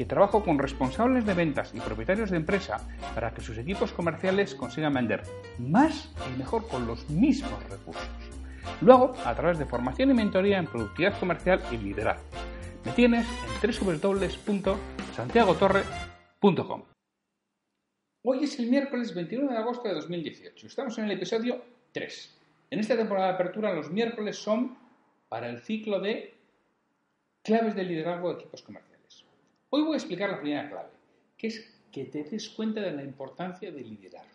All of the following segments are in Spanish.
que trabajo con responsables de ventas y propietarios de empresa para que sus equipos comerciales consigan vender más y mejor con los mismos recursos. Luego, a través de formación y mentoría en productividad comercial y liderazgo. Me tienes en www.santiagotorre.com. Hoy es el miércoles 21 de agosto de 2018. Estamos en el episodio 3. En esta temporada de apertura los miércoles son para el ciclo de claves de liderazgo de equipos comerciales. Hoy voy a explicar la primera clave, que es que te des cuenta de la importancia de liderar.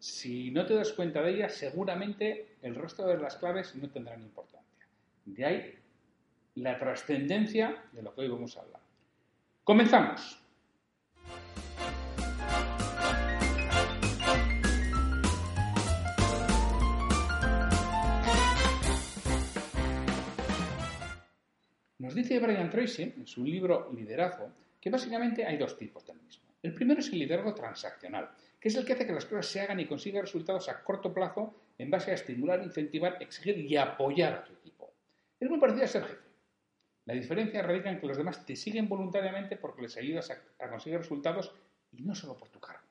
Si no te das cuenta de ella, seguramente el resto de las claves no tendrán importancia. De ahí la trascendencia de lo que hoy vamos a hablar. Comenzamos. Nos dice Brian Tracy en su libro Liderazgo que básicamente hay dos tipos del mismo. El primero es el liderazgo transaccional, que es el que hace que las cosas se hagan y consiga resultados a corto plazo en base a estimular, incentivar, exigir y apoyar a tu equipo. Es muy parecido a ser jefe. La diferencia radica en que los demás te siguen voluntariamente porque les ayudas a, conseguir resultados y no solo por tu cargo.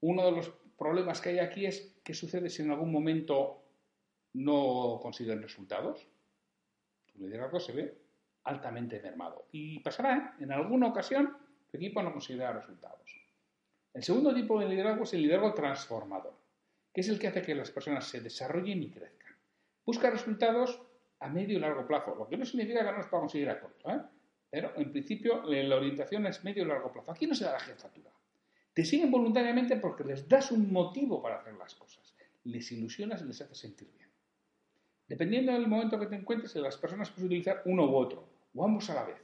Uno de los problemas que hay aquí es qué sucede si en algún momento no consiguen resultados tu liderazgo se ve altamente mermado. Y pasará, ¿eh? en alguna ocasión, tu equipo no conseguirá resultados. El segundo tipo de liderazgo es el liderazgo transformador, que es el que hace que las personas se desarrollen y crezcan. Busca resultados a medio y largo plazo, lo que no significa que no los pueda conseguir a corto, ¿eh? pero en principio la orientación es medio y largo plazo. Aquí no se da la jefatura. Te siguen voluntariamente porque les das un motivo para hacer las cosas, les ilusionas y les haces sentir bien. Dependiendo del momento que te encuentres, las personas pueden utilizar uno u otro, o ambos a la vez.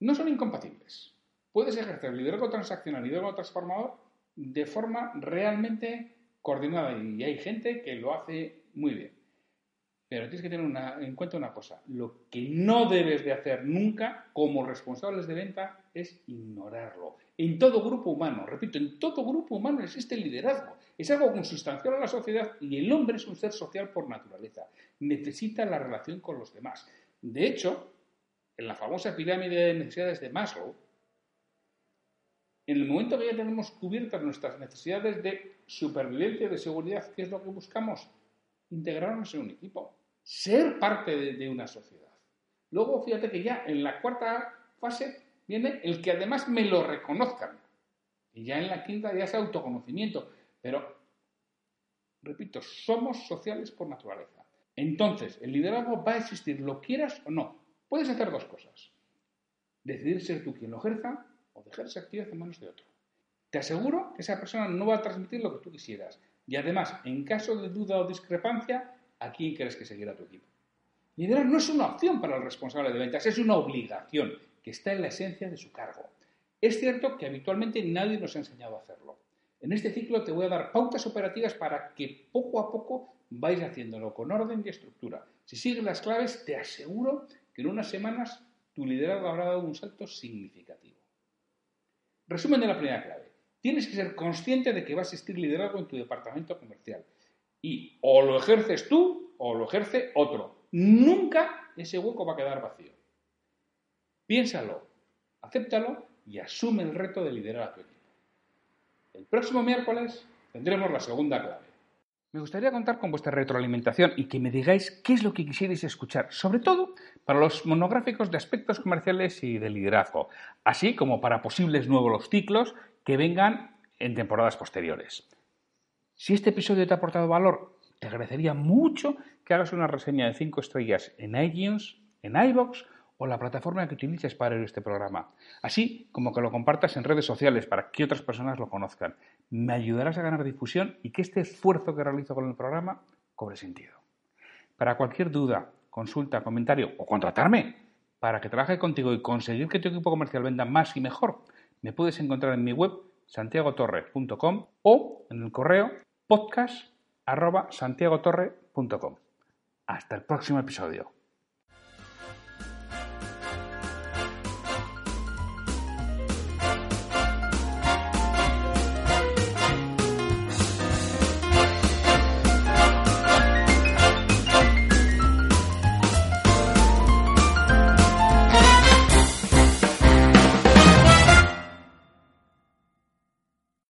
No son incompatibles. Puedes ejercer liderazgo transaccional y liderazgo transformador de forma realmente coordinada y hay gente que lo hace muy bien. Pero tienes que tener en cuenta una cosa. Lo que no debes de hacer nunca como responsables de venta es ignorarlo. En todo grupo humano, repito, en todo grupo humano existe el liderazgo. Es algo consustancial a la sociedad y el hombre es un ser social por naturaleza. Necesita la relación con los demás. De hecho, en la famosa pirámide de necesidades de Maslow, en el momento que ya tenemos cubiertas nuestras necesidades de supervivencia, de seguridad, ¿qué es lo que buscamos? Integrarnos en un equipo, ser parte de, una sociedad. Luego, fíjate que ya en la cuarta fase viene el que además me lo reconozcan. Y ya en la quinta ya es autoconocimiento. Pero, repito, somos sociales por naturaleza. Entonces, el liderazgo va a existir, lo quieras o no. Puedes hacer dos cosas. Decidir ser tú quien lo ejerza o dejar esa actividad en manos de otro. Te aseguro que esa persona no va a transmitir lo que tú quisieras. Y además, en caso de duda o discrepancia, ¿a quién quieres que seguirá tu equipo? Liderar no es una opción para el responsable de ventas, es una obligación que está en la esencia de su cargo. Es cierto que habitualmente nadie nos ha enseñado a hacerlo. En este ciclo te voy a dar pautas operativas para que poco a poco vais haciéndolo con orden y estructura. Si sigues las claves, te aseguro que en unas semanas tu liderazgo habrá dado un salto significativo. Resumen de la primera clave. Tienes que ser consciente de que va a existir liderazgo en tu departamento comercial. Y o lo ejerces tú o lo ejerce otro. Nunca ese hueco va a quedar vacío. Piénsalo, acéptalo y asume el reto de liderar a tu equipo. El próximo miércoles tendremos la segunda clave. Me gustaría contar con vuestra retroalimentación y que me digáis qué es lo que quisierais escuchar, sobre todo para los monográficos de aspectos comerciales y de liderazgo, así como para posibles nuevos ciclos que vengan en temporadas posteriores. Si este episodio te ha aportado valor, te agradecería mucho que hagas una reseña de 5 estrellas en iTunes, en iBox o la plataforma que utilices para ver este programa, así como que lo compartas en redes sociales para que otras personas lo conozcan. Me ayudarás a ganar difusión y que este esfuerzo que realizo con el programa cobre sentido. Para cualquier duda, consulta, comentario o contratarme para que trabaje contigo y conseguir que tu equipo comercial venda más y mejor, me puedes encontrar en mi web santiagotorre.com o en el correo podcast arroba santiagotorre.com. Hasta el próximo episodio.